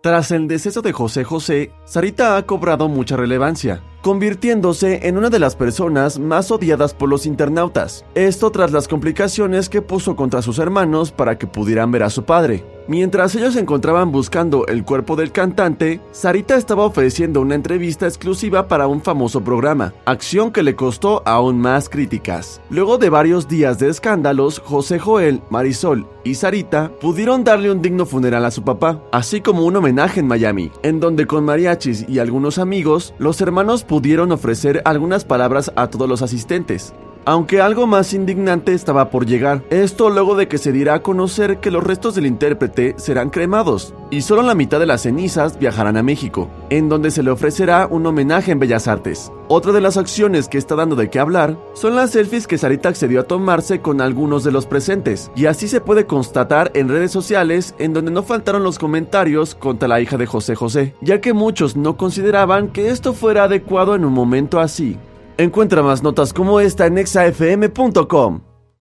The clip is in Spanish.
Tras el deceso de José José, Sarita ha cobrado mucha relevancia, convirtiéndose en una de las personas más odiadas por los internautas. Esto tras las complicaciones que puso contra sus hermanos para que pudieran ver a su padre. Mientras ellos se encontraban buscando el cuerpo del cantante, Sarita estaba ofreciendo una entrevista exclusiva para un famoso programa, acción que le costó aún más críticas. Luego de varios días de escándalos, José Joel, Marisol y Sarita pudieron darle un digno funeral a su papá, así como un homenaje en Miami, en donde con mariachis y algunos amigos, los hermanos pudieron ofrecer algunas palabras a todos los asistentes. Aunque algo más indignante estaba por llegar, esto luego de que se diera a conocer que los restos del intérprete serán cremados y solo la mitad de las cenizas viajarán a México, en donde se le ofrecerá un homenaje en Bellas Artes. Otra de las acciones que está dando de qué hablar son las selfies que Sarita accedió a tomarse con algunos de los presentes, y así se puede constatar en redes sociales en donde no faltaron los comentarios contra la hija de José José, ya que muchos no consideraban que esto fuera adecuado en un momento así. Encuentra más notas como esta en exafm.com.